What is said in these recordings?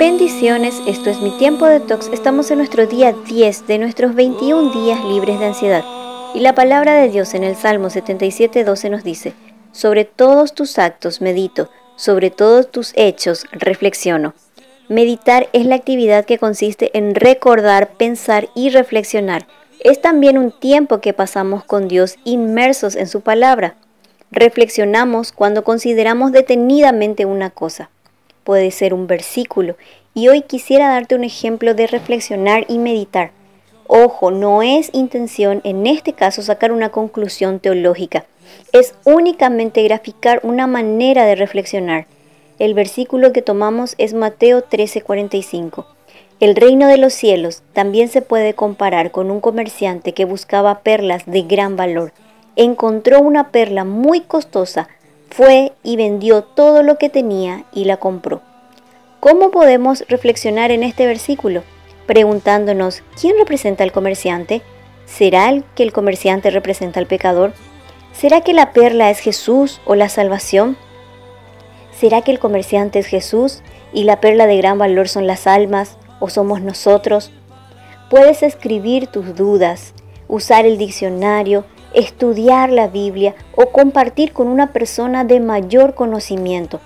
Bendiciones, esto es mi tiempo de tox. Estamos en nuestro día 10 de nuestros 21 días libres de ansiedad. Y la palabra de Dios en el Salmo 77, 12 nos dice, Sobre todos tus actos medito, sobre todos tus hechos reflexiono. Meditar es la actividad que consiste en recordar, pensar y reflexionar. Es también un tiempo que pasamos con Dios inmersos en su palabra. Reflexionamos cuando consideramos detenidamente una cosa puede ser un versículo. Y hoy quisiera darte un ejemplo de reflexionar y meditar. Ojo, no es intención en este caso sacar una conclusión teológica. Es únicamente graficar una manera de reflexionar. El versículo que tomamos es Mateo 13:45. El reino de los cielos también se puede comparar con un comerciante que buscaba perlas de gran valor. Encontró una perla muy costosa fue y vendió todo lo que tenía y la compró. ¿Cómo podemos reflexionar en este versículo? Preguntándonos, ¿quién representa al comerciante? ¿Será el que el comerciante representa al pecador? ¿Será que la perla es Jesús o la salvación? ¿Será que el comerciante es Jesús y la perla de gran valor son las almas o somos nosotros? Puedes escribir tus dudas, usar el diccionario estudiar la Biblia o compartir con una persona de mayor conocimiento.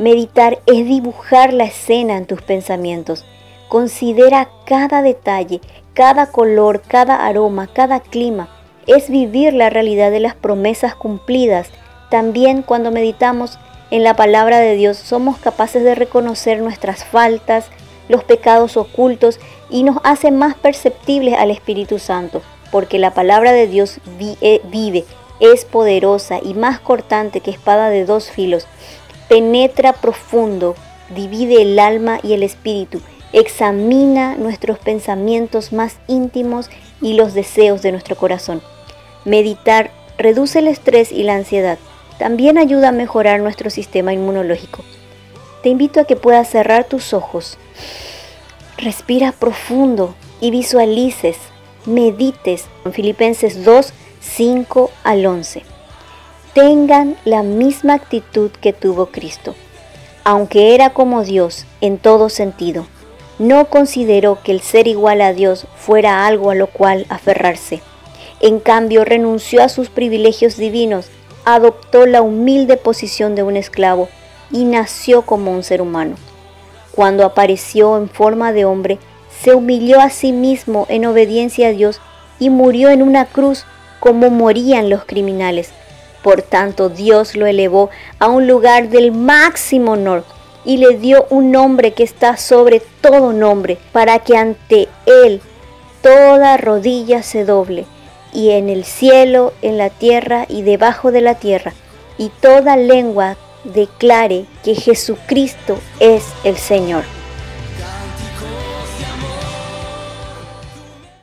Meditar es dibujar la escena en tus pensamientos. Considera cada detalle, cada color, cada aroma, cada clima. Es vivir la realidad de las promesas cumplidas. También cuando meditamos en la palabra de Dios somos capaces de reconocer nuestras faltas, los pecados ocultos y nos hace más perceptibles al Espíritu Santo porque la palabra de Dios eh, vive, es poderosa y más cortante que espada de dos filos, penetra profundo, divide el alma y el espíritu, examina nuestros pensamientos más íntimos y los deseos de nuestro corazón. Meditar reduce el estrés y la ansiedad. También ayuda a mejorar nuestro sistema inmunológico. Te invito a que puedas cerrar tus ojos. Respira profundo y visualices medites en Filipenses 2, 5 al 11. Tengan la misma actitud que tuvo Cristo. Aunque era como Dios en todo sentido, no consideró que el ser igual a Dios fuera algo a lo cual aferrarse. En cambio, renunció a sus privilegios divinos, adoptó la humilde posición de un esclavo y nació como un ser humano. Cuando apareció en forma de hombre, se humilló a sí mismo en obediencia a Dios y murió en una cruz como morían los criminales. Por tanto, Dios lo elevó a un lugar del máximo honor y le dio un nombre que está sobre todo nombre, para que ante Él toda rodilla se doble, y en el cielo, en la tierra y debajo de la tierra, y toda lengua declare que Jesucristo es el Señor.